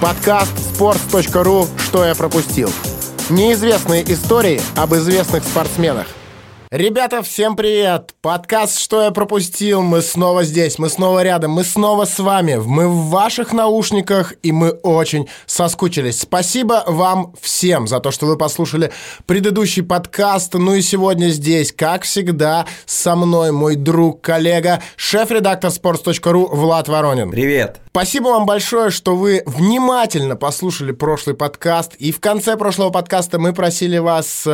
Подкаст sports.ru «Что я пропустил». Неизвестные истории об известных спортсменах. Ребята, всем привет! Подкаст «Что я пропустил?» Мы снова здесь, мы снова рядом, мы снова с вами. Мы в ваших наушниках, и мы очень соскучились. Спасибо вам всем за то, что вы послушали предыдущий подкаст. Ну и сегодня здесь, как всегда, со мной мой друг, коллега, шеф-редактор sports.ru Влад Воронин. Привет! Спасибо вам большое, что вы внимательно послушали прошлый подкаст. И в конце прошлого подкаста мы просили вас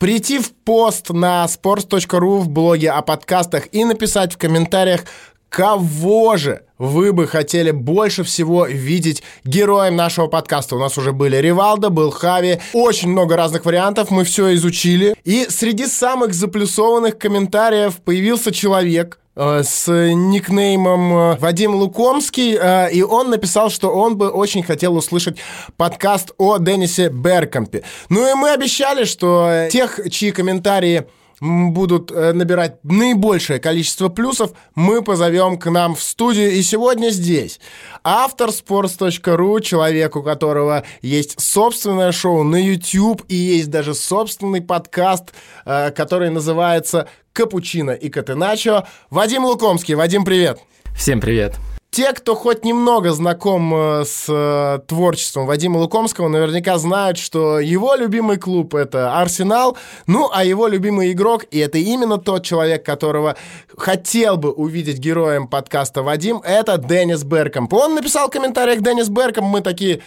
прийти в пост на sports.ru в блоге о подкастах и написать в комментариях, кого же вы бы хотели больше всего видеть героем нашего подкаста. У нас уже были Ривалдо, был Хави, очень много разных вариантов, мы все изучили. И среди самых заплюсованных комментариев появился человек, с никнеймом э, Вадим Лукомский, э, и он написал, что он бы очень хотел услышать подкаст о Деннисе Беркомпе. Ну и мы обещали, что тех, чьи комментарии будут набирать наибольшее количество плюсов, мы позовем к нам в студию. И сегодня здесь автор sports.ru, человек, у которого есть собственное шоу на YouTube и есть даже собственный подкаст, который называется капучино и катеначо. Вадим Лукомский. Вадим, привет. Всем привет. Те, кто хоть немного знаком э, с э, творчеством Вадима Лукомского, наверняка знают, что его любимый клуб — это Арсенал, ну, а его любимый игрок, и это именно тот человек, которого хотел бы увидеть героем подкаста Вадим, это Деннис Беркомп. Он написал в комментариях Деннис Беркомп, мы такие,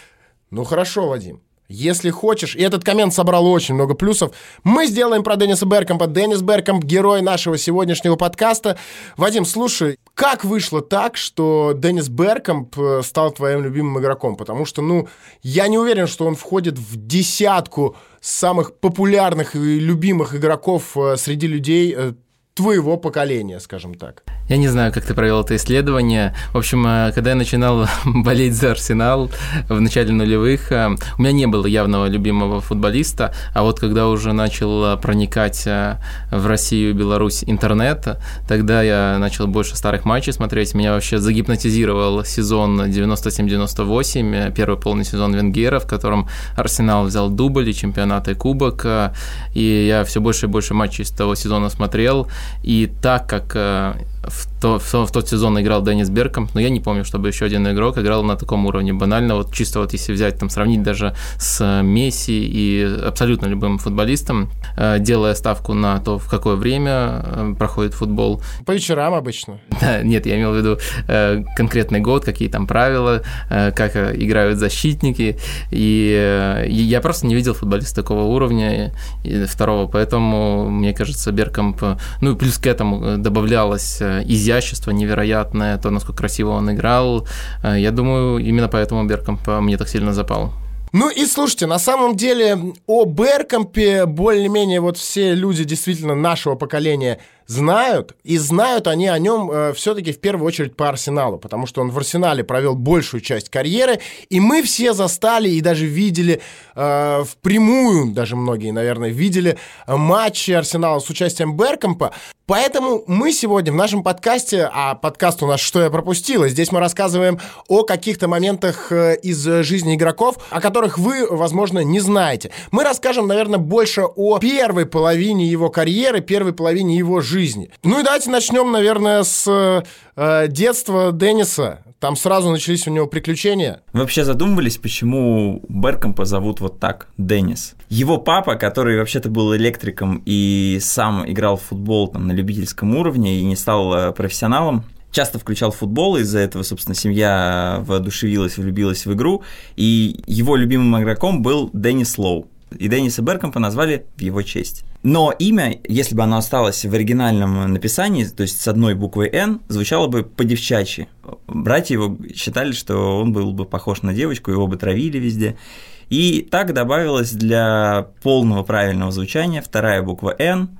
ну хорошо, Вадим, если хочешь, и этот коммент собрал очень много плюсов, мы сделаем про Денниса Беркомпа. Деннис Беркомп — герой нашего сегодняшнего подкаста. Вадим, слушай, как вышло так, что Деннис Беркомп э, стал твоим любимым игроком? Потому что, ну, я не уверен, что он входит в десятку самых популярных и любимых игроков э, среди людей э, твоего поколения, скажем так. Я не знаю, как ты провел это исследование. В общем, э, когда я начинал болеть за Арсенал в начале нулевых, э, у меня не было явного любимого футболиста, а вот когда уже начал э, проникать в Россию и Беларусь интернет, тогда я начал больше старых матчей смотреть. Меня вообще загипнотизировал сезон 97-98, первый полный сезон Венгера, в котором Арсенал взял дубль и чемпионат и кубок, и я все больше и больше матчей из того сезона смотрел, и так как в, то, в, в тот сезон играл Деннис Берком, но я не помню, чтобы еще один игрок играл на таком уровне банально, вот чисто вот если взять, там, сравнить даже с Месси и абсолютно любым футболистом, э, делая ставку на то, в какое время э, проходит футбол. По вечерам обычно. Да, нет, я имел в виду э, конкретный год, какие там правила, как играют защитники, и я просто не видел футболиста такого уровня второго, поэтому, мне кажется, Беркомп, ну и плюс к этому добавлялось изящество невероятное, то, насколько красиво он играл. Э, я думаю, именно поэтому Беркомп мне так сильно запал. Ну и слушайте, на самом деле о Беркомпе более-менее вот все люди действительно нашего поколения знают, и знают они о нем э, все-таки в первую очередь по Арсеналу, потому что он в Арсенале провел большую часть карьеры, и мы все застали и даже видели э, впрямую, даже многие, наверное, видели матчи Арсенала с участием Беркомпа. Поэтому мы сегодня в нашем подкасте, а подкаст у нас «Что я пропустила», здесь мы рассказываем о каких-то моментах э, из жизни игроков, о которых вы, возможно, не знаете. Мы расскажем, наверное, больше о первой половине его карьеры, первой половине его жизни, жизни. Ну и давайте начнем, наверное, с э, детства Денниса. Там сразу начались у него приключения. Вы вообще задумывались, почему Беркомпа зовут вот так, Деннис? Его папа, который вообще-то был электриком и сам играл в футбол там, на любительском уровне и не стал э, профессионалом, часто включал футбол, из-за этого, собственно, семья воодушевилась, влюбилась в игру, и его любимым игроком был Деннис Лоу. И Денниса Беркомпа назвали в его честь. Но имя, если бы оно осталось в оригинальном написании, то есть с одной буквой «Н», звучало бы по-девчачьи. Братья его считали, что он был бы похож на девочку, его бы травили везде. И так добавилась для полного правильного звучания вторая буква «Н»,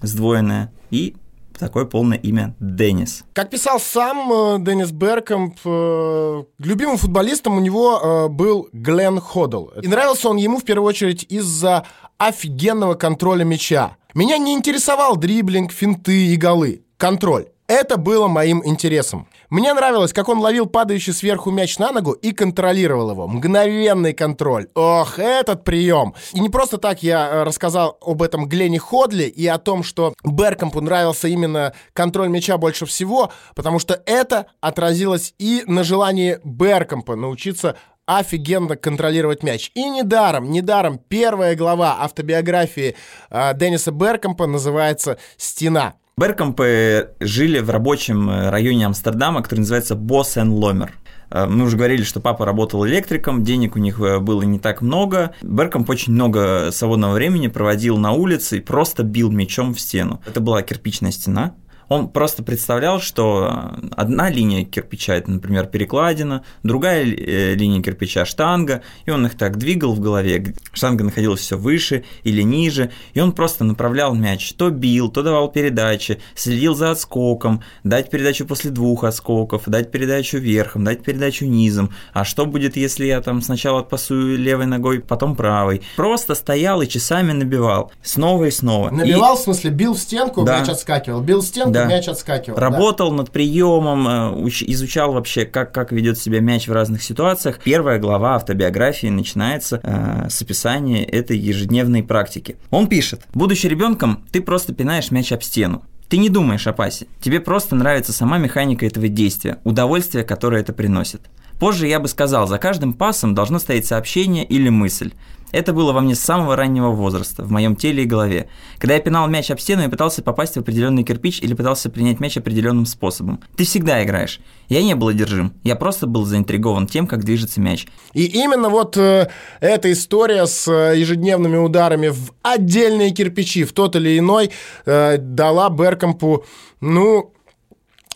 сдвоенная, и такое полное имя Деннис. Как писал сам э, Деннис Беркомп, э, любимым футболистом у него э, был Глен Ходл. И нравился он ему в первую очередь из-за офигенного контроля мяча. Меня не интересовал дриблинг, финты и голы. Контроль. Это было моим интересом. Мне нравилось, как он ловил падающий сверху мяч на ногу и контролировал его. Мгновенный контроль. Ох, этот прием. И не просто так я э, рассказал об этом Глене Ходли и о том, что Беркомпу нравился именно контроль мяча больше всего, потому что это отразилось и на желании Беркомпа научиться офигенно контролировать мяч. И недаром, недаром первая глава автобиографии э, Денниса Беркомпа называется «Стена». Беркомпы жили в рабочем э, районе Амстердама, который называется Босен-Ломер. Э, мы уже говорили, что папа работал электриком, денег у них э, было не так много. Беркомп очень много свободного времени проводил на улице и просто бил мячом в стену. Это была кирпичная стена, он просто представлял, что одна линия кирпича это, например, перекладина, другая э, линия кирпича штанга, и он их так двигал в голове. Штанга находилась все выше или ниже, и он просто направлял мяч, то бил, то давал передачи, следил за отскоком, дать передачу после двух отскоков, дать передачу верхом, дать передачу низом. А что будет, если я там сначала отпасую левой ногой, потом правой? Просто стоял и часами набивал, снова и снова. Набивал, и... в смысле, бил в стенку, да. мяч отскакивал, бил в стенку, да. Мяч отскакивал. Работал да? над приемом, э, изучал вообще, как, как ведет себя мяч в разных ситуациях. Первая глава автобиографии начинается э, с описания этой ежедневной практики. Он пишет, будучи ребенком, ты просто пинаешь мяч об стену. Ты не думаешь о пасе, тебе просто нравится сама механика этого действия, удовольствие, которое это приносит. Позже я бы сказал, за каждым пасом должно стоять сообщение или мысль. Это было во мне с самого раннего возраста, в моем теле и голове. Когда я пинал мяч об стену и пытался попасть в определенный кирпич или пытался принять мяч определенным способом. Ты всегда играешь. Я не был одержим, я просто был заинтригован тем, как движется мяч. И именно вот э, эта история с э, ежедневными ударами в отдельные кирпичи, в тот или иной, э, дала Беркомпу, ну,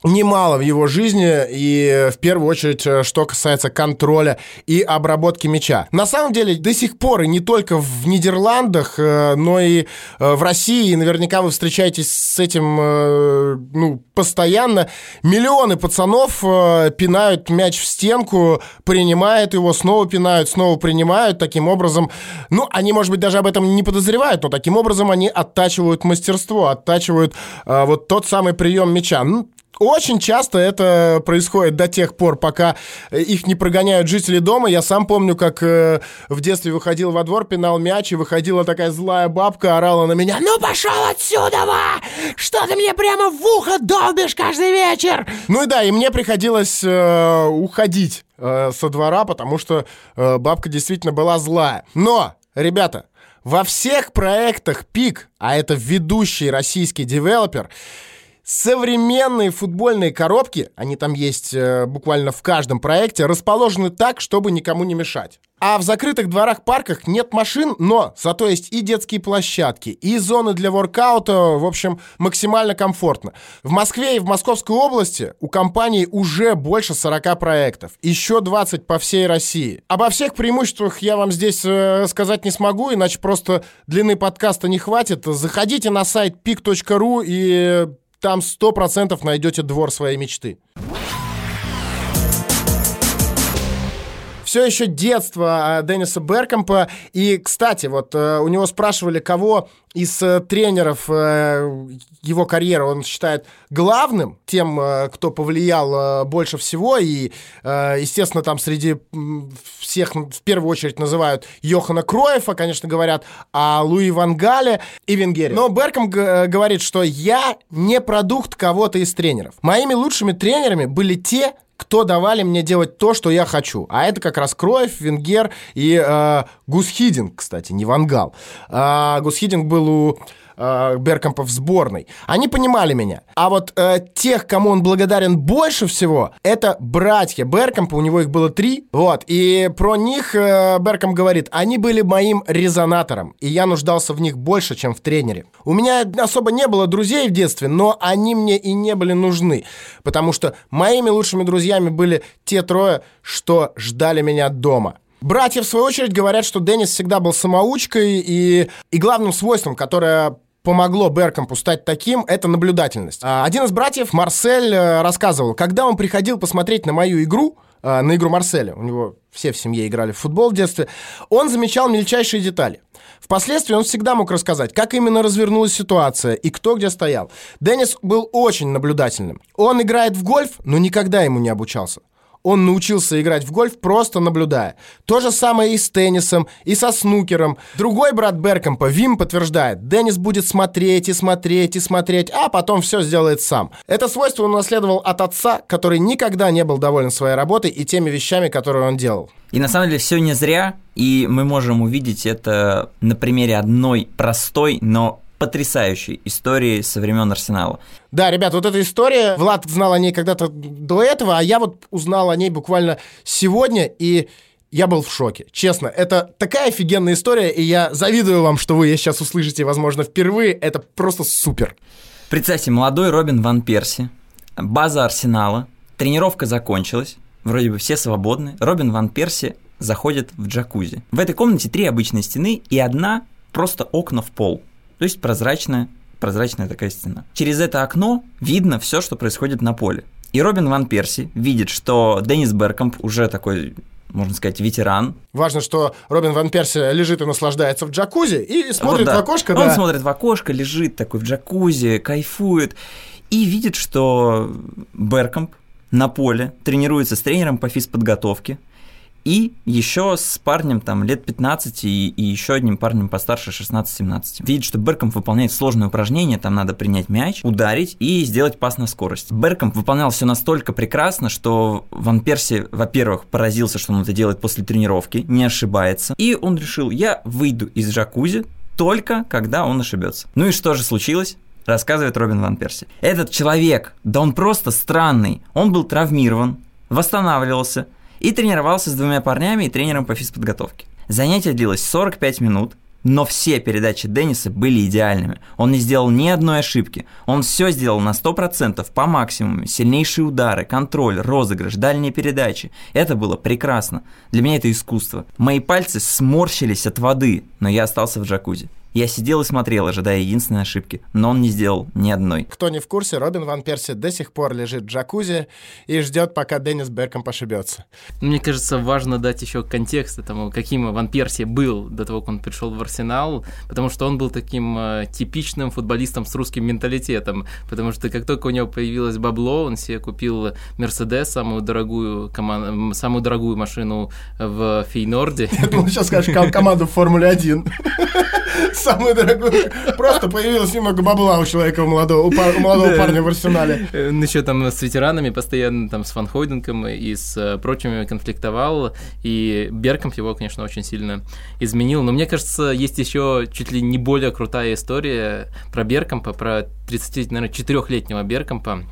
немало в его жизни, и в первую очередь, э, что касается контроля и обработки мяча. На самом деле, до сих пор, и не только в Нидерландах, э, но и э, в России, и наверняка вы встречаетесь с этим ну, постоянно, миллионы пацанов пинают мяч в стенку, принимают его, снова пинают, снова принимают, таким образом, ну, они, может быть, даже об этом не подозревают, но таким образом они оттачивают мастерство, оттачивают вот тот самый прием мяча. Ну, очень часто это происходит до тех пор, пока их не прогоняют жители дома. Я сам помню, как э, в детстве выходил во двор, пинал мяч, и выходила такая злая бабка, орала на меня, «Ну пошел отсюда, ва! Что ты мне прямо в ухо долбишь каждый вечер?» Ну и да, и мне приходилось э, уходить э, со двора, потому что э, бабка действительно была злая. Но, ребята, во всех проектах ПИК, а это ведущий российский девелопер, Современные футбольные коробки, они там есть э, буквально в каждом проекте, расположены так, чтобы никому не мешать. А в закрытых дворах-парках нет машин, но зато есть и детские площадки, и зоны для воркаута, в общем, максимально комфортно. В Москве и в Московской области у компании уже больше 40 проектов, еще 20 по всей России. Обо всех преимуществах я вам здесь э, сказать не смогу, иначе просто длины подкаста не хватит. Заходите на сайт pic.ru и там сто процентов найдете двор своей мечты. Все еще детство а, Денниса Беркомпа. И, кстати, вот э, у него спрашивали, кого из э, тренеров э, его карьеры он считает главным, тем, кто повлиял больше всего. И, естественно, там среди всех в первую очередь называют Йохана Кроева, конечно, говорят, а Луи Ван Гале и Венгере. Но Берком говорит, что я не продукт кого-то из тренеров. Моими лучшими тренерами были те, кто давали мне делать то, что я хочу. А это как раз Кроев, Венгер и э, Гус Хидинг, кстати, не Вангал. Э, Гус Хидинг был у э, Беркомпа в сборной. Они понимали меня. А вот э, тех, кому он благодарен больше всего, это братья Беркомпа, у него их было три. Вот, и про них э, Беркомп говорит, они были моим резонатором, и я нуждался в них больше, чем в тренере. У меня особо не было друзей в детстве, но они мне и не были нужны, потому что моими лучшими друзьями были те трое, что ждали меня дома. Братья, в свою очередь, говорят, что Деннис всегда был самоучкой, и, и главным свойством, которое помогло Беркомпу стать таким, это наблюдательность. А, один из братьев, Марсель, э, рассказывал, когда он приходил посмотреть на мою игру, э, на игру Марселя. У него все в семье играли в футбол в детстве. Он замечал мельчайшие детали. Впоследствии он всегда мог рассказать, как именно развернулась ситуация и кто где стоял. Деннис был очень наблюдательным. Он играет в гольф, но никогда ему не обучался. Он научился играть в гольф, просто наблюдая. То же самое и с теннисом, и со снукером. Другой брат Беркомпа, Вим, подтверждает, Деннис будет смотреть и смотреть и смотреть, а потом все сделает сам. Это свойство он унаследовал от отца, который никогда не был доволен своей работой и теми вещами, которые он делал. И на самом деле все не зря, и мы можем увидеть это на примере одной простой, но потрясающей истории со времен Арсенала. Да, ребят, вот эта история, Влад знал о ней когда-то до этого, а я вот узнал о ней буквально сегодня, и я был в шоке. Честно, это такая офигенная история, и я завидую вам, что вы ее сейчас услышите, возможно, впервые. Это просто супер. Представьте, молодой Робин Ван Перси, база Арсенала, тренировка закончилась, вроде бы все свободны. Робин Ван Перси заходит в джакузи. В этой комнате три обычные стены и одна просто окна в пол. То есть прозрачная, прозрачная такая стена. Через это окно видно все, что происходит на поле. И Робин Ван Перси видит, что Деннис Беркомп уже такой можно сказать, ветеран. Важно, что Робин Ван Перси лежит и наслаждается в джакузи и смотрит вот, да. в окошко. Он да. смотрит в окошко, лежит такой в джакузи, кайфует и видит, что Беркомп на поле тренируется с тренером по физподготовке, и еще с парнем там лет 15 и, и еще одним парнем постарше 16-17. Видит, что Беркомп выполняет сложное упражнение, там надо принять мяч, ударить и сделать пас на скорость. Беркомп выполнял все настолько прекрасно, что Ван Перси, во-первых, поразился, что он это делает после тренировки, не ошибается, и он решил, я выйду из джакузи только когда он ошибется. Ну и что же случилось? рассказывает Робин Ван Перси. Этот человек, да он просто странный. Он был травмирован, восстанавливался, и тренировался с двумя парнями и тренером по физподготовке. Занятие длилось 45 минут, но все передачи Денниса были идеальными. Он не сделал ни одной ошибки. Он все сделал на 100% по максимуму. Сильнейшие удары, контроль, розыгрыш, дальние передачи. Это было прекрасно. Для меня это искусство. Мои пальцы сморщились от воды, но я остался в джакузи. Я сидел и смотрел, ожидая единственной ошибки, но он не сделал ни одной. Кто не в курсе, Робин Ван Перси до сих пор лежит в джакузи и ждет, пока Деннис Берком ошибется. Мне кажется, важно дать еще контекст этому, каким Ван Перси был до того, как он пришел в Арсенал, потому что он был таким э, типичным футболистом с русским менталитетом, потому что как только у него появилось бабло, он себе купил Мерседес, самую дорогую, коман... самую дорогую машину в Фейнорде. Я думал, сейчас скажешь команду в Формуле 1 самую дорогую. Просто появилось немного бабла у человека, у молодого, у, пар, у молодого парня в арсенале. Он еще там с ветеранами постоянно, там с Хойденком и с э, прочими конфликтовал, и Беркомп его, конечно, очень сильно изменил. Но мне кажется, есть еще чуть ли не более крутая история про Беркомпа, про 30, наверное, 4-летнего Беркомпа,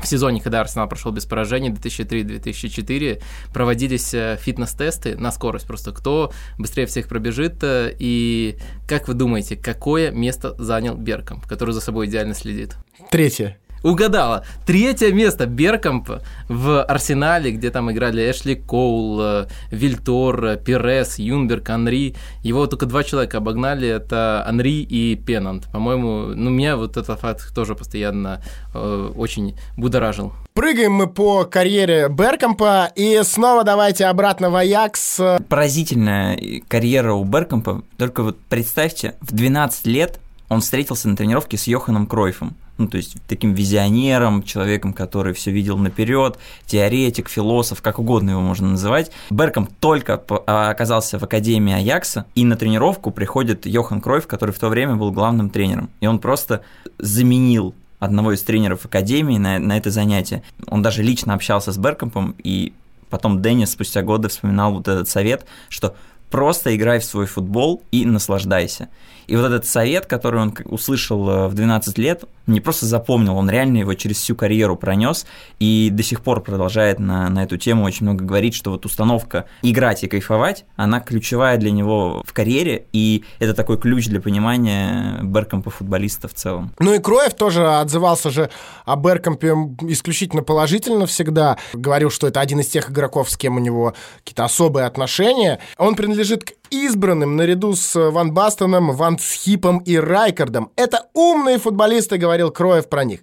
в сезоне, когда Арсенал прошел без поражений 2003-2004, проводились э, фитнес-тесты на скорость. Просто кто быстрее всех пробежит. Э, и как вы думаете, какое место занял Берком, который за собой идеально следит? Третье. Угадала. Третье место Беркомп в Арсенале, где там играли Эшли Коул, э, Вильтор, Пирес, Юнберг, Анри. Его только два человека обогнали, это Анри и Пенант. По-моему, ну, меня вот этот факт тоже постоянно э, очень будоражил. Прыгаем мы по карьере Беркомпа, и снова давайте обратно в Аякс. Поразительная карьера у Беркомпа, только вот представьте, в 12 лет он встретился на тренировке с Йоханом Кройфом ну, то есть таким визионером, человеком, который все видел наперед, теоретик, философ, как угодно его можно называть. Берком только а, оказался в Академии Аякса, и на тренировку приходит Йохан Кройф, который в то время был главным тренером. И он просто заменил одного из тренеров Академии на, на это занятие. Он даже лично общался с Беркомпом, и потом Деннис спустя годы вспоминал вот этот совет, что просто играй в свой футбол и наслаждайся. И вот этот совет, который он услышал э, в 12 лет, не просто запомнил, он реально его через всю карьеру пронес и до сих пор продолжает на, на эту тему очень много говорить, что вот установка играть и кайфовать, она ключевая для него в карьере, и это такой ключ для понимания Беркомпа футболиста в целом. Ну и Кроев тоже отзывался же о Беркомпе исключительно положительно всегда, говорил, что это один из тех игроков, с кем у него какие-то особые отношения. Он принадлежит к избранным наряду с Ван Бастоном, Ван Схипом и Райкардом. Это умные футболисты, говорил Кроев про них.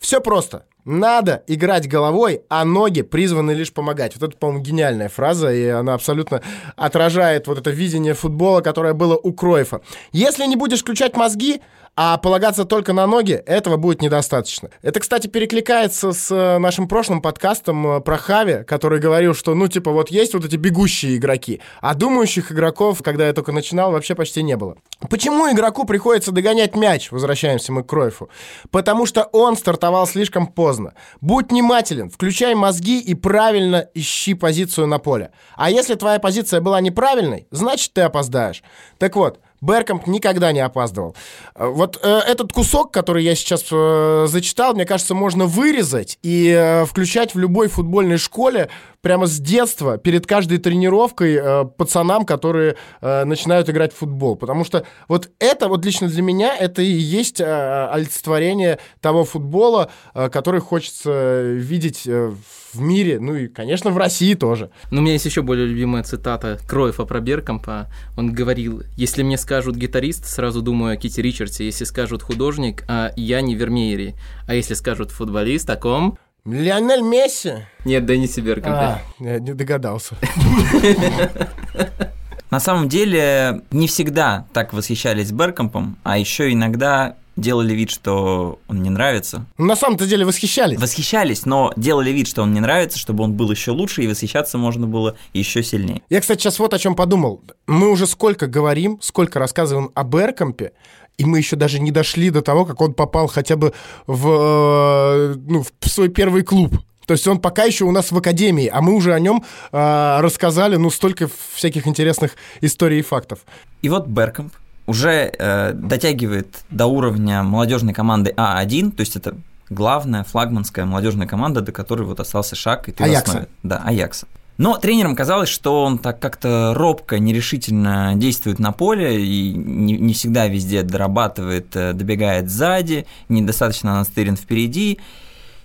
Все просто. Надо играть головой, а ноги призваны лишь помогать. Вот это, по-моему, гениальная фраза, и она абсолютно отражает вот это видение футбола, которое было у Кроева. Если не будешь включать мозги, а полагаться только на ноги, этого будет недостаточно. Это, кстати, перекликается с э, нашим прошлым подкастом э, про Хави, который говорил, что, ну, типа, вот есть вот эти бегущие игроки, а думающих игроков, когда я только начинал, вообще почти не было. Почему игроку приходится догонять мяч? Возвращаемся мы к Кройфу. Потому что он стартовал слишком поздно. Будь внимателен, включай мозги и правильно ищи позицию на поле. А если твоя позиция была неправильной, значит, ты опоздаешь. Так вот, Беркомп никогда не опаздывал. Э, вот э, этот кусок, который я сейчас э, зачитал, мне кажется, можно вырезать и э, включать в любой футбольной школе прямо с детства, перед каждой тренировкой э, пацанам, которые э, начинают играть в футбол. Потому что вот это, вот лично для меня, это и есть э, олицетворение того футбола, э, который хочется видеть э, в мире, ну и, конечно, в России тоже. Но у меня есть еще более любимая цитата Кроева про Беркомпа. Он говорил, если мне скажут гитарист, сразу думаю о Кити Ричардсе, если скажут художник, а я не Вермеери, а если скажут футболист, о ком? Лионель Месси? Нет, Деннисе Беркомпе. А, я не догадался. На самом деле, не всегда так восхищались Беркомпом, а еще иногда делали вид, что он не нравится. На самом-то деле восхищались. Восхищались, но делали вид, что он не нравится, чтобы он был еще лучше, и восхищаться можно было еще сильнее. Я, кстати, сейчас вот о чем подумал. Мы уже сколько говорим, сколько рассказываем о Беркомпе, и мы еще даже не дошли до того, как он попал хотя бы в, э, ну, в свой первый клуб. То есть он пока еще у нас в академии, а мы уже о нем э, рассказали, ну, столько всяких интересных историй и фактов. И вот Беркомп уже э, дотягивает до уровня молодежной команды А1, то есть это главная флагманская молодежная команда, до которой вот остался шаг. И ты Аякса. Да, Аякса. Но тренерам казалось, что он так как-то робко, нерешительно действует на поле и не, не всегда везде дорабатывает, э, добегает сзади, недостаточно настырен впереди.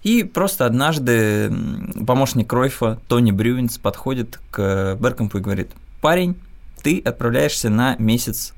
И просто однажды помощник Кройфа Тони Брюинс подходит к Беркомпу и говорит, парень, ты отправляешься на месяц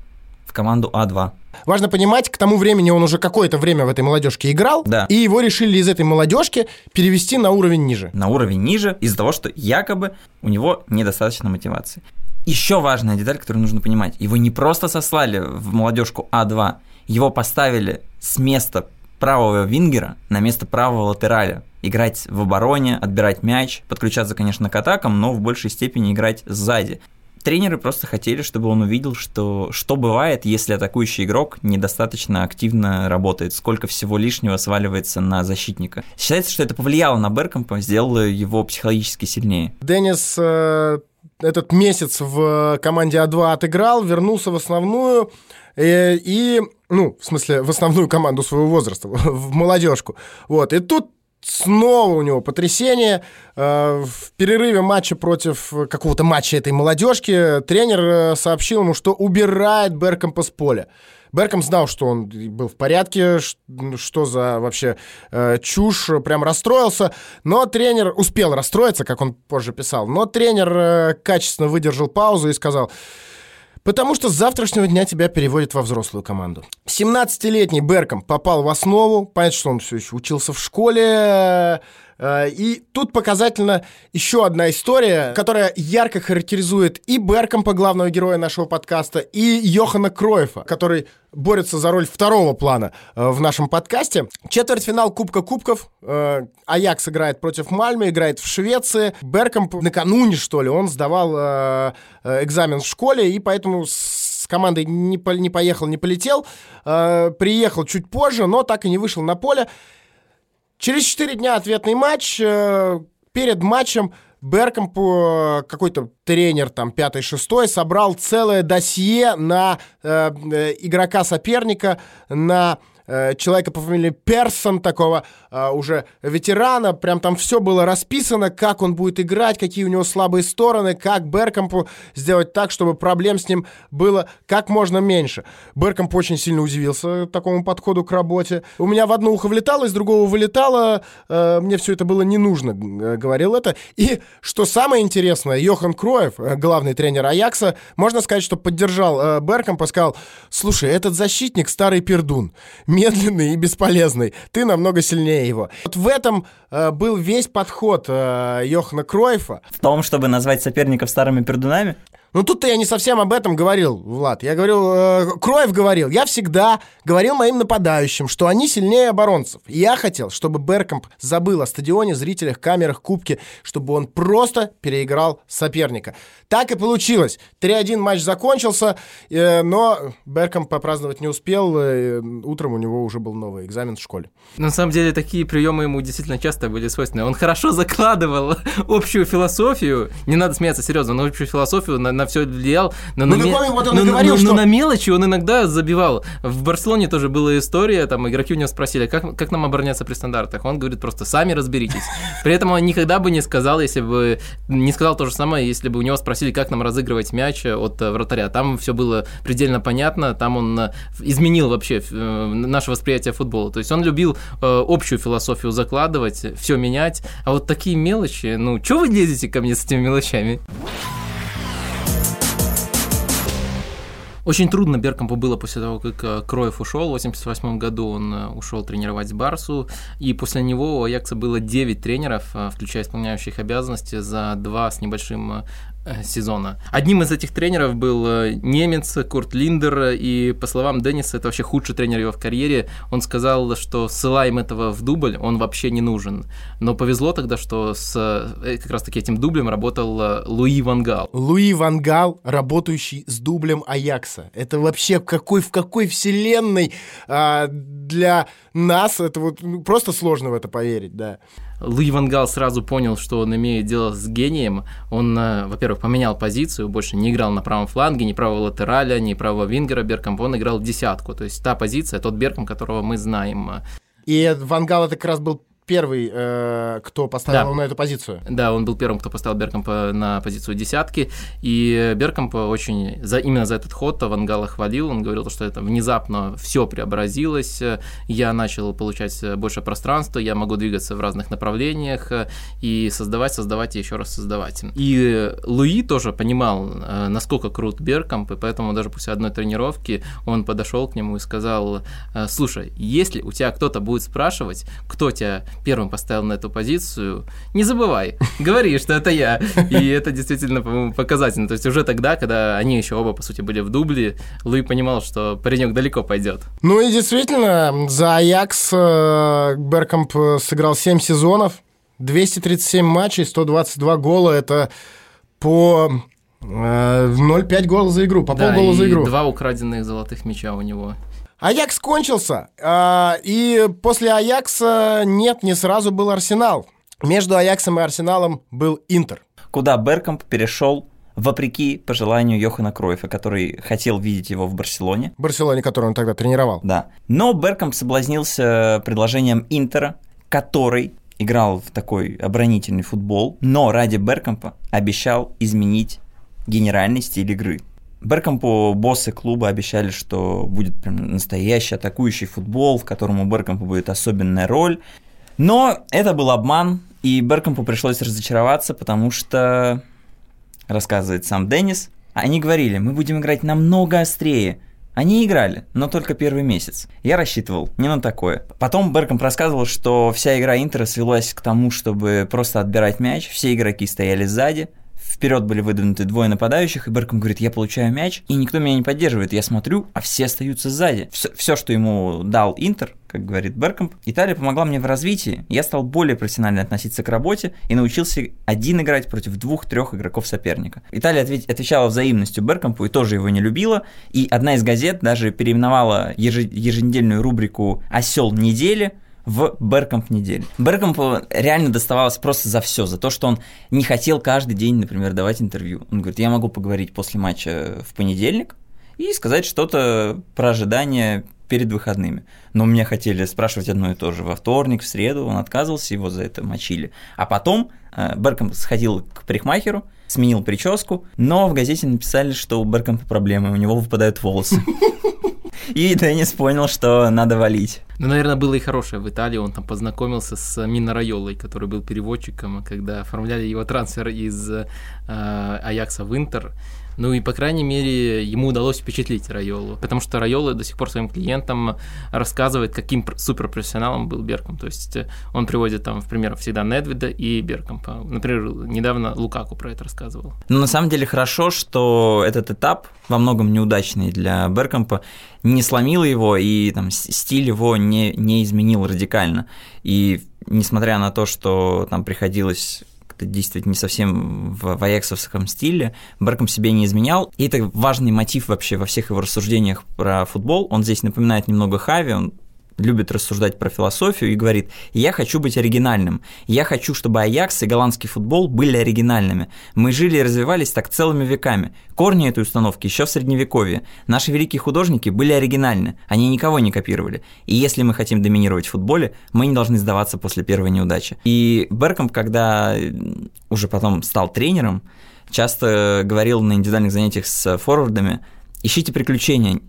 команду А2. Важно понимать, к тому времени он уже какое-то время в этой молодежке играл, Да. и его решили из этой молодежки перевести на уровень ниже. на уровень ниже из-за того, что якобы у него недостаточно мотивации. Еще важная деталь, которую нужно понимать. Его не просто сослали в молодежку А2, его поставили с места правого вингера на место правого латераля. Играть в обороне, отбирать мяч, подключаться, конечно, к атакам, но в большей степени играть сзади. Тренеры просто хотели, чтобы он увидел, что, что бывает, если атакующий игрок недостаточно активно работает, сколько всего лишнего сваливается на защитника. Считается, что это повлияло на Беркомпа, сделало его психологически сильнее. Деннис э, этот месяц в команде А2 отыграл, вернулся в основную э, и, ну, в смысле, в основную команду своего возраста, в молодежку. Вот, и тут снова у него потрясение. Э, В перерыве матча против какого-то матча этой молодежки тренер э, сообщил ему, что убирает Беркомпа с поля. Берком знал, что он был в порядке, что за вообще э, чушь, прям расстроился. Но тренер успел расстроиться, как он позже писал. Но тренер э, качественно выдержал паузу и сказал, Потому что с завтрашнего дня тебя переводят во взрослую команду. 17-летний Берком попал в основу. Понятно, что он все еще учился в школе. Э, И тут показательно еще одна история, которая ярко характеризует и Беркомпа, главного героя нашего подкаста, и Йохана Кроефа, который борется за роль второго плана э, в нашем подкасте. Четвертьфинал Кубка Кубков. Э, Аякс играет против Мальмы, играет в Швеции. Беркомп накануне, что ли, он сдавал экзамен в школе, и поэтому с командой не, по- не поехал, не полетел. Э, приехал чуть позже, но так и не вышел на поле. Через 4 дня ответный матч. Э, Перед матчем Беркомпу э, какой-то тренер, там, пятый-шестой, собрал целое досье на э, игрока соперника, на э, человека по фамилии Персон, такого э, уже ветерана. Прям там все было расписано, как он будет играть, какие у него слабые стороны, как Беркомпу сделать так, чтобы проблем с ним было как можно меньше. Беркомп очень сильно удивился такому подходу к работе. У меня в одно ухо влетало, из другого вылетало. Э, мне все это было не нужно, э, говорил это. И что самое интересное, Йохан Кроев, э, главный тренер Аякса, можно сказать, что поддержал э, Беркомпа, сказал, слушай, этот защитник старый пердун, медленный и бесполезный, ты намного сильнее его. Вот в этом э, был весь подход э, Йохана Кроева. В том, чтобы назвать соперников старыми пердунами? Ну тут-то я не совсем об этом говорил, Влад. Я говорил, э, Кроев говорил, я всегда говорил моим нападающим, что они сильнее оборонцев. И я хотел, чтобы Беркомп забыл о стадионе, зрителях, камерах, кубке, чтобы он просто переиграл соперника. Так и получилось. 3-1 матч закончился, э, но Беркомп попраздновать не успел. Э, утром у него уже был новый экзамен в школе. На самом деле такие приемы ему действительно часто были свойственны. Он хорошо закладывал общую философию. Не надо смеяться серьезно, но общую философию на, на все влиял. Но Ну, на, ме- вот он но- говорил, но- что- но на мелочи он иногда забивал. В Барселоне тоже была история, там игроки у него спросили, как, как нам обороняться при стандартах. Он говорит просто, сами разберитесь. При этом он никогда бы не сказал, если бы... Не сказал то же самое, если бы у него спросили, как нам разыгрывать мяч от э, вратаря. Там все было предельно понятно, там он э, изменил вообще э, наше восприятие футбола. То есть он любил э, общую философию закладывать, все менять. А вот такие мелочи, ну, что вы лезете ко мне с этими мелочами? Очень трудно Беркомпу было после того, как э, Кроев ушел. В 88 году он э, ушел тренировать Барсу. И после него у Аякса было 9 тренеров, э, включая исполняющих обязанности, за два с небольшим сезона. Одним из этих тренеров был э, немец Курт Линдер, и по словам Денниса, это вообще худший тренер его в карьере. Он сказал, что ссылаем этого в дубль, он вообще не нужен. Но повезло тогда, что с э, как раз таки этим дублем работал э, Луи Вангал. Луи Ван Гал, работающий с дублем Аякса. Это вообще в какой, в какой вселенной а, для нас это вот ну, просто сложно в это поверить, да. Луи Вангал сразу понял, что он имеет дело с гением. Он, э, во-первых, поменял позицию, больше не играл на правом фланге, ни правого латераля, ни правого вингера Берком, он играл десятку. То есть та позиция, тот Берком, которого мы знаем. И Ван Гал это как раз был первый, э, кто поставил Да. его на эту позицию. Да, он был первым, кто поставил Беркомпа на позицию десятки, и Беркомпа очень за, именно за этот ход Вангала хвалил, он говорил, что это внезапно все преобразилось, я начал получать больше пространства, я могу двигаться в разных направлениях и создавать, создавать и еще раз создавать. И Луи тоже понимал, э, насколько крут Беркомп, и поэтому даже после одной тренировки он подошел к нему и сказал, э, слушай, если у тебя кто-то будет спрашивать, кто тебя первым поставил на эту позицию, не забывай, говори, что это я. И это действительно, по-моему, показательно. То есть уже тогда, когда они еще оба, по сути, были в дубле, Луи понимал, что паренек далеко пойдет. Ну и действительно, за Аякс э, Беркомп э, сыграл 7 сезонов, 237 матчей, 122 гола. Это по э, 0,5 гола за игру, по Да, полгола за игру. два украденных золотых мяча у него. Аякс кончился, а, и после Аякса нет, не сразу был Арсенал. Между Аяксом и Арсеналом был Интер. Куда Беркомп перешел вопреки пожеланию Йохана Кроефа, который хотел видеть его в Барселоне. Барселоне, который он тогда тренировал. Да. Но Беркомп соблазнился предложением Интера, который играл в такой оборонительный футбол, но ради Беркомпа обещал изменить генеральный стиль игры. Беркомпу боссы клуба обещали, что будет прям настоящий атакующий футбол, в котором у Беркомпа будет особенная роль. Но это был обман, и Беркомпу пришлось разочароваться, потому что, рассказывает сам Деннис, они говорили, мы будем играть намного острее. Они играли, но только первый месяц. Я рассчитывал не на такое. Потом Беркомп рассказывал, что вся игра Интера свелась к тому, чтобы просто отбирать мяч, все игроки стояли сзади, вперед были выдвинуты двое нападающих, и Берком говорит, я получаю мяч, и никто меня не поддерживает. Я смотрю, а все остаются сзади. Все, что ему дал Интер, как говорит Беркомп, Италия помогла мне в развитии. Я стал более профессионально относиться к работе и научился один играть против двух-трех игроков соперника. Италия ответ- отвечала взаимностью Беркомпу и тоже его не любила. И одна из газет даже переименовала еже- еженедельную рубрику «Осел недели» в Беркомп недели. Беркомпу реально доставалось просто за все, за то, что он не хотел каждый день, например, давать интервью. Он говорит, я могу поговорить после матча в понедельник и сказать что-то про ожидания перед выходными. Но меня хотели спрашивать одно и то же. Во вторник, в среду он отказывался, его за это мочили. А потом э, Беркомп сходил к парикмахеру, сменил прическу, но в газете написали, что у Беркомпа проблемы, у него выпадают волосы. И Деннис понял, что надо валить. Ну, наверное, было и хорошее в Италии. Он там познакомился с Мино Райолой, который был переводчиком, когда оформляли его трансфер из э, Аякса в Интер. Ну и, по крайней мере, ему удалось впечатлить Райолу, потому что Райола до сих пор своим клиентам рассказывает, каким суперпрофессионалом был Берком. То есть э, он приводит там в пример всегда Недвида и Беркомпа. Например, недавно Лукаку про это рассказывал. Ну, на самом деле хорошо, что этот этап во многом неудачный для Беркомпа не сломил его и там стиль его не, не изменил радикально. И несмотря на то, что там приходилось как-то действовать не совсем в, аяксовском стиле, Берком себе не изменял. И это важный мотив вообще во всех его рассуждениях про футбол. Он здесь напоминает немного Хави, он любит рассуждать про философию и говорит, я хочу быть оригинальным, я хочу, чтобы Аякс и голландский футбол были оригинальными. Мы жили и развивались так целыми веками. Корни этой установки еще в Средневековье. Наши великие художники были оригинальны, они никого не копировали. И если мы хотим доминировать в футболе, мы не должны сдаваться после первой неудачи. И Берком, когда уже потом стал тренером, часто говорил на индивидуальных занятиях с форвардами, ищите приключения,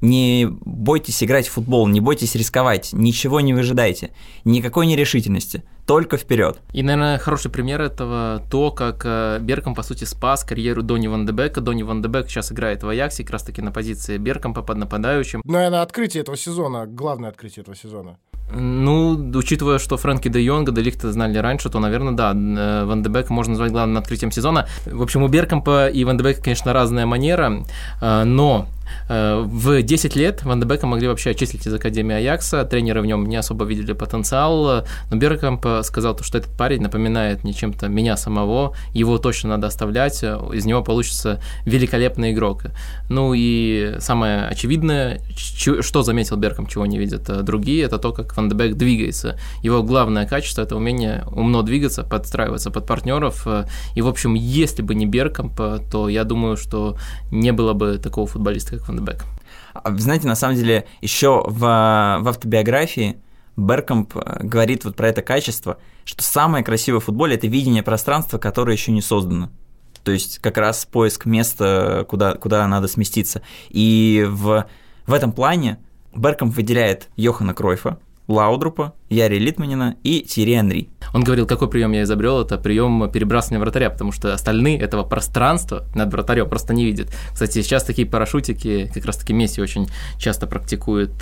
не бойтесь играть в футбол, не бойтесь рисковать, ничего не выжидайте, никакой нерешительности, только вперед. И, наверное, хороший пример этого то, как э, Берком, по сути, спас карьеру Дони Ван Дебека. Дони Ван Дебек сейчас играет в Аяксе, как раз-таки на позиции Беркомпа под нападающим. Наверное, открытие этого сезона, главное открытие этого сезона. Ну, учитывая, что Фрэнки де Йонга, де Лихта знали раньше, то, наверное, да, э, Ван де Бека можно назвать главным открытием сезона. В общем, у Беркомпа и Ван де Бека, конечно, разная манера, э, но в 10 лет Ван де могли вообще отчислить из Академии Аякса, тренеры в нем не особо видели потенциал, но Беркамп сказал, что этот парень напоминает мне чем-то меня самого, его точно надо оставлять, из него получится великолепный игрок. Ну и самое очевидное, что заметил Берком, чего не видят э, другие, это то, как Ван де двигается. Его главное качество – это умение умно двигаться, подстраиваться под партнеров. И, в общем, если бы не Беркамп, то я думаю, что не было бы такого футболиста, как Ван де Бек. Вы знаете, на самом деле, еще в, в автобиографии Беркомп э, говорит вот про это качество, что самое красивое в футболе – это видение пространства, которое еще не создано. То есть как раз поиск места, куда, куда надо сместиться. И в, в этом плане Беркомп выделяет Йохана Кройфа, Лаудрупа, Яри Литманина и Тири Анри. Он говорил, какой прием я изобрел, это прием перебрасывания вратаря, потому что остальные этого пространства над вратарем просто не видят. Кстати, сейчас такие парашютики, как раз таки Месси очень часто практикует.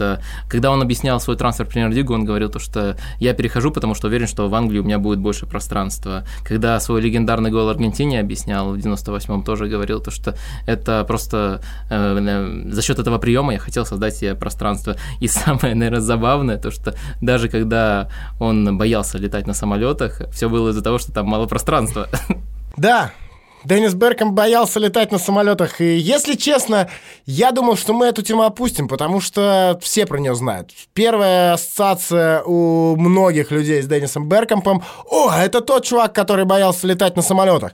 Когда он объяснял свой трансфер в премьер-лигу, он говорил то, что я перехожу, потому что уверен, что в Англии у меня будет больше пространства. Когда свой легендарный гол Аргентине объяснял в 98-м, тоже говорил то, что это просто э, за счет этого приема я хотел создать себе пространство. И самое, наверное, забавное, то, что даже когда он боялся летать на самолетах, все было из-за того, что там мало пространства. Да, Деннис Берком боялся летать на самолетах. И, если честно, я думал, что мы эту тему опустим, потому что все про нее знают. Первая ассоциация у многих людей с Деннисом Беркомпом – о, это тот чувак, который боялся летать на самолетах.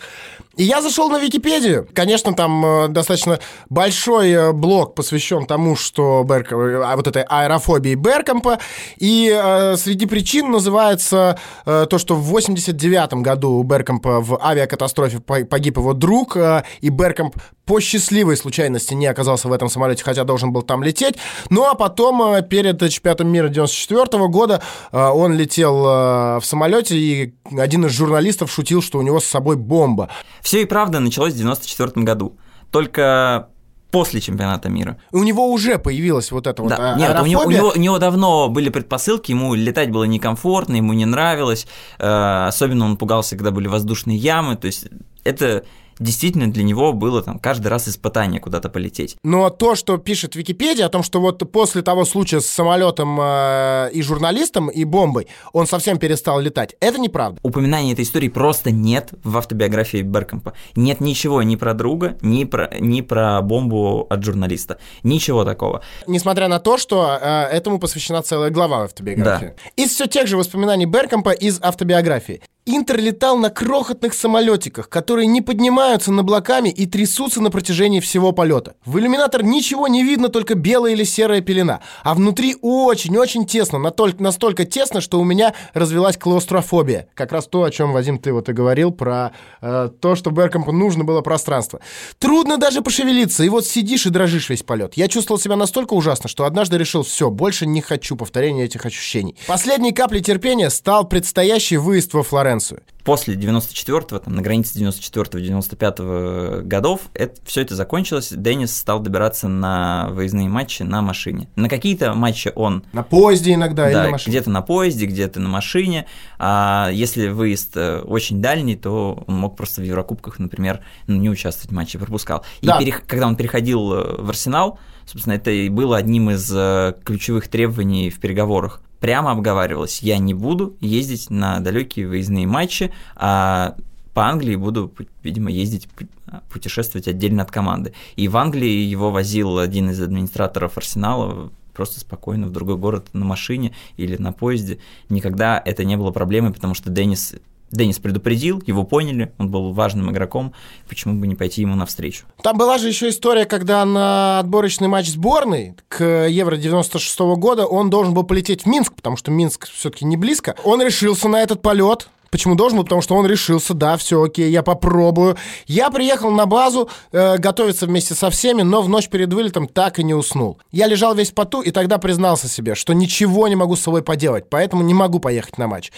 И я зашел на Википедию. Конечно, там э, достаточно большой э, блок посвящен тому, что Берк... а вот этой аэрофобии Беркомпа. И э, среди причин называется э, то, что в 89 году у Беркомпа в авиакатастрофе погиб его друг, э, и Беркомп по счастливой случайности не оказался в этом самолете, хотя должен был там лететь. Ну а потом э, перед чемпионатом мира 94 года э, он летел э, в самолете, и один из журналистов шутил, что у него с собой бомба. Все и правда началось в 94 году. Только после чемпионата мира. У него уже появилась вот эта да. вот Нет, у него, у, него, у него давно были предпосылки, ему летать было некомфортно, ему не нравилось, э, особенно он пугался, когда были воздушные ямы, то есть это действительно для него было там каждый раз испытание куда-то полететь. Но то, что пишет Википедия о том, что вот после того случая с самолетом э, и журналистом и бомбой он совсем перестал летать, это неправда. Упоминания этой истории просто нет в автобиографии Беркомпа. Нет ничего ни про друга, ни про, ни про бомбу от журналиста. Ничего такого. Несмотря на то, что э, этому посвящена целая глава автобиографии. Да. Из все тех же воспоминаний Беркомпа из автобиографии. Интер летал на крохотных самолетиках, которые не поднимаются над облаками и трясутся на протяжении всего полета. В иллюминатор ничего не видно, только белая или серая пелена. А внутри очень-очень тесно, настолько, тесно, что у меня развелась клаустрофобия. Как раз то, о чем, Вадим, ты вот и говорил, про э, то, что Беркомпу нужно было пространство. Трудно даже пошевелиться, и вот сидишь и дрожишь весь полет. Я чувствовал себя настолько ужасно, что однажды решил, все, больше не хочу повторения этих ощущений. Последней каплей терпения стал предстоящий выезд во Флоренцию Флоренцию. После 94-го, там, на границе 94-95 годов, это, все это закончилось, Деннис стал добираться на выездные матчи на машине. На какие-то матчи он... На поезде иногда да, или на машине? где-то на поезде, где-то на машине. А если выезд э, очень дальний, то он мог просто в Еврокубках, например, ну, не участвовать в матче, пропускал. И Да. перех- когда он переходил э, в Арсенал, собственно, это и было одним из э, ключевых требований в переговорах. Прямо обговаривалось, я не буду ездить на далекие выездные матчи, а по Англии буду, видимо, ездить, пу- путешествовать отдельно от команды. И в Англии его возил один из администраторов Арсенала просто спокойно в другой город на машине или на поезде. Никогда это не было проблемой, потому что Деннис, Деннис предупредил, его поняли, он был важным игроком, почему бы не пойти ему навстречу. Там была же еще история, когда на отборочный матч сборной к Евро 96 года он должен был полететь в Минск, потому что Минск все-таки не близко. Он решился на этот полет. Почему должен был? Потому что он решился, да, все окей, я попробую. Я приехал на базу э, готовиться вместе со всеми, но в ночь перед вылетом так и не уснул. Я лежал весь в поту и тогда признался себе, что ничего не могу с собой поделать, поэтому не могу поехать на матч.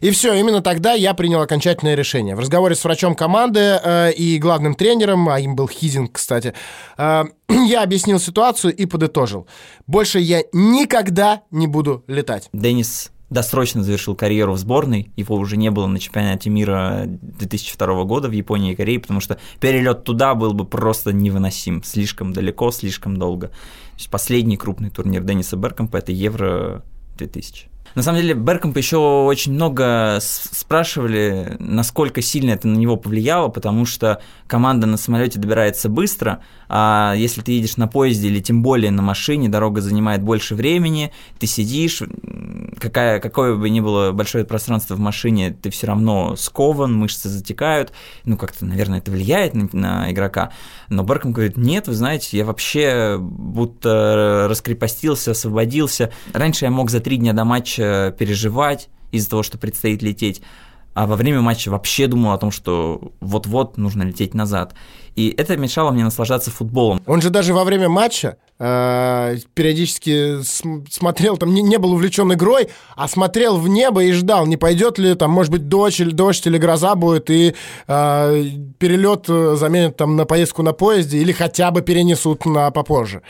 И все, именно тогда я принял окончательное решение. В разговоре с врачом команды э, и главным тренером, а им был Хизинг, кстати, э, я объяснил ситуацию и подытожил. Больше я никогда не буду летать. Деннис досрочно завершил карьеру в сборной, его уже не было на чемпионате мира 2002 года в Японии и Корее, потому что перелет туда был бы просто невыносим, слишком далеко, слишком долго. Последний крупный турнир Денниса Беркомпа – это Евро 2000. На самом деле, Беркомпа еще очень много спрашивали, насколько сильно это на него повлияло, потому что команда на самолете добирается быстро, а если ты едешь на поезде или тем более на машине, дорога занимает больше времени, ты сидишь, какая, какое бы ни было большое пространство в машине, ты все равно скован, мышцы затекают, ну как-то, наверное, это влияет на, на игрока. Но Берком говорит, нет, вы знаете, я вообще будто раскрепостился, освободился. Раньше я мог за три дня до матча переживать из-за того, что предстоит лететь, а во время матча вообще думал о том, что вот-вот нужно лететь назад. И это мешало мне наслаждаться футболом. Он же даже во время матча э, периодически см- смотрел, там не, не был увлечен игрой, а смотрел в небо и ждал, не пойдет ли там, может быть, дождь или, дождь или гроза будет, и э, перелет э, заменят там на поездку на поезде или хотя бы перенесут на попозже.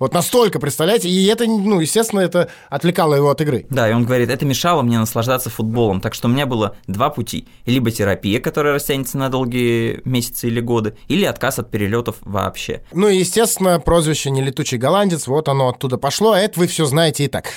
Вот настолько, представляете? И это, ну, естественно, это отвлекало его от игры. Да, и он говорит, это мешало мне наслаждаться футболом. Так что у меня было два пути. Либо терапия, которая растянется на долгие месяцы или годы, или отказ от перелетов вообще. Ну и, естественно, прозвище «Нелетучий голландец», вот оно оттуда пошло, а это вы все знаете и так.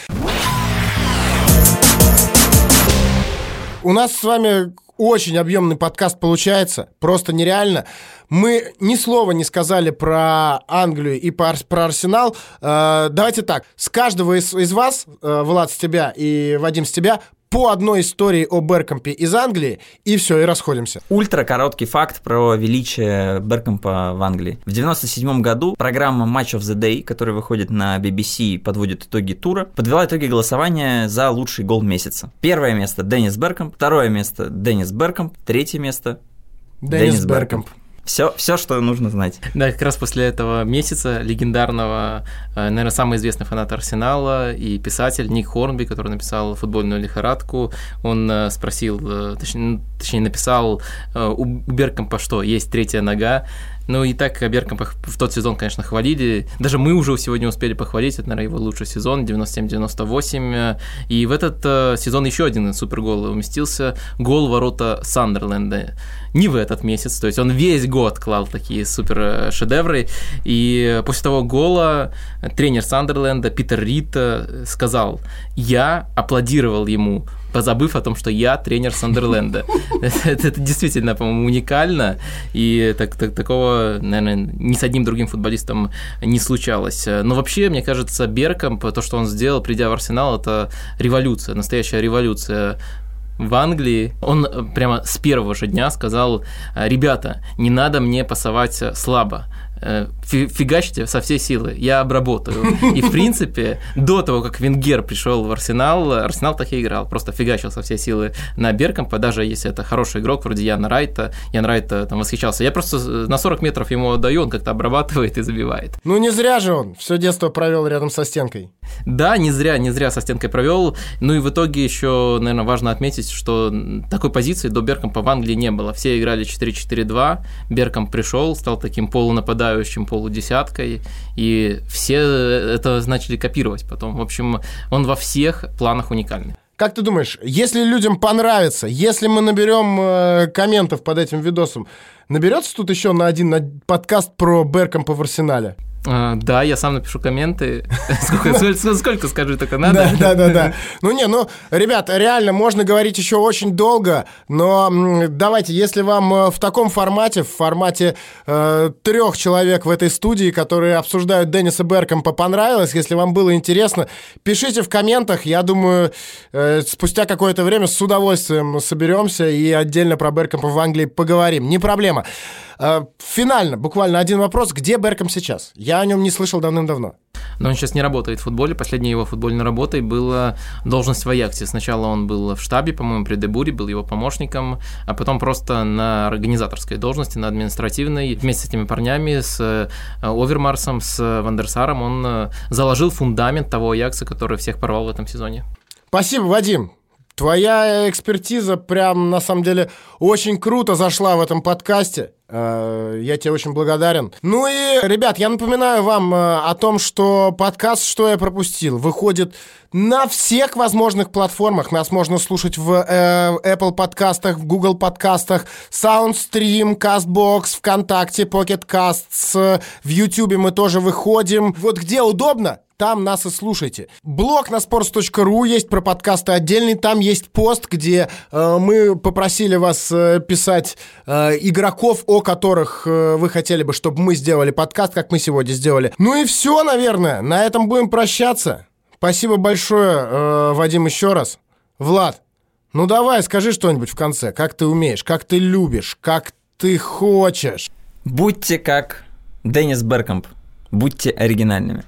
У нас с вами очень объемный подкаст получается, просто нереально. Мы ни слова не сказали про Англию и про Ар- про Арсенал. Э, давайте так, с каждого из, из вас, э, Влад, с тебя и Вадим, с тебя, по одной истории о Беркомпе из Англии, и все, и расходимся. Ультра короткий факт про величие Беркомпа в Англии. В 97 году программа Match of the Day, которая выходит на BBC и подводит итоги тура, подвела итоги голосования за лучший гол месяца. Первое место Деннис Беркомп, второе место Деннис Беркомп, третье место Деннис Беркомп. Все, все, что нужно знать. Да, как раз после этого месяца легендарного, э, наверное, самый известный фанат Арсенала и писатель Ник Хорнби, который написал «Футбольную лихорадку», он э, спросил, э, точнее, точнее, написал у Беркомпа, что есть третья нога, ну и так Беркомпа в тот сезон, конечно, хвалили. Даже мы уже сегодня успели похвалить, это, наверное, его лучший сезон, 97-98. И в этот э, сезон еще один супергол уместился. Гол ворота Сандерленда. Не в этот месяц, то есть он весь год клал такие супер шедевры. И после того гола тренер Сандерленда Питер Рид сказал, я аплодировал ему, позабыв о том, что я тренер Сандерленда. Это, действительно, по-моему, уникально, и так, так- такого, наверное, ни с одним другим футболистом не случалось. Но вообще, мне кажется, Беркомп, то, что он сделал, придя в Арсенал, это революция, настоящая революция в Англии, он прямо с первого же дня сказал, ребята, не надо мне пасовать слабо, фигачьте со всей силы, я обработаю. И, в принципе, до того, как Венгер пришел в Арсенал, Арсенал так и играл, просто фигачил со всей силы на Беркомпа, даже если это хороший игрок, вроде Яна Райта, Ян Райта там восхищался. Я просто на 40 метров ему отдаю, он как-то обрабатывает и забивает. Ну, не зря же он все детство провел рядом со стенкой. Да, не зря, не зря со стенкой провел. Ну и в итоге еще, наверное, важно отметить, что такой позиции до Беркомпа в Англии не было. Все играли 4-4-2, Беркомп пришел, стал таким полунападающим, полудесяткой, и все это начали копировать потом. В общем, он во всех планах уникальный. Как ты думаешь, если людям понравится, если мы наберем э, комментов под этим видосом, наберется тут еще на один на подкаст про Беркомпа в Арсенале? А, да, я сам напишу комменты. Сколько, сколько скажу, только надо. Да, да, да, да. Ну не, ну, ребят, реально, можно говорить еще очень долго, но давайте, если вам э, в таком формате, в формате э, трех человек в этой студии, которые обсуждают Денниса Беркомпа, понравилось, если вам было интересно, пишите в комментах, я думаю, э, спустя какое-то время с удовольствием соберемся и отдельно про Беркомпа в Англии поговорим. Не проблема. Э, финально, буквально один вопрос. Где Берком сейчас? Я о нем не слышал давным-давно. Но он сейчас не работает в футболе. Последней его футбольной работой была должность в Аяксе. Сначала он был в штабе, по-моему, при Дебуре, был его помощником, а потом просто на организаторской должности, на административной. Вместе с этими парнями, с э, Овермарсом, с Вандерсаром он э, заложил фундамент того Аякса, который всех порвал в этом сезоне. Спасибо, Вадим. Твоя экспертиза прям, на самом деле, очень круто зашла в этом подкасте. Э, я тебе очень благодарен. Ну и, ребят, я напоминаю вам э, о том, что подкаст «Что я пропустил» выходит на всех возможных платформах. Нас можно слушать в э, Apple подкастах, в Google подкастах, SoundStream, CastBox, ВКонтакте, Pocket Casts. В YouTube мы тоже выходим. Вот где удобно, там нас и слушайте. Блог на sports.ru есть про подкасты отдельный, там есть пост, где э, мы попросили вас э, писать э, игроков, о которых э, вы хотели бы, чтобы мы сделали подкаст, как мы сегодня сделали. Ну и все, наверное, на этом будем прощаться. Спасибо большое, э, Вадим, еще раз. Влад, ну давай, скажи что-нибудь в конце, как ты умеешь, как ты любишь, как ты хочешь. Будьте как Деннис Беркомп, будьте оригинальными.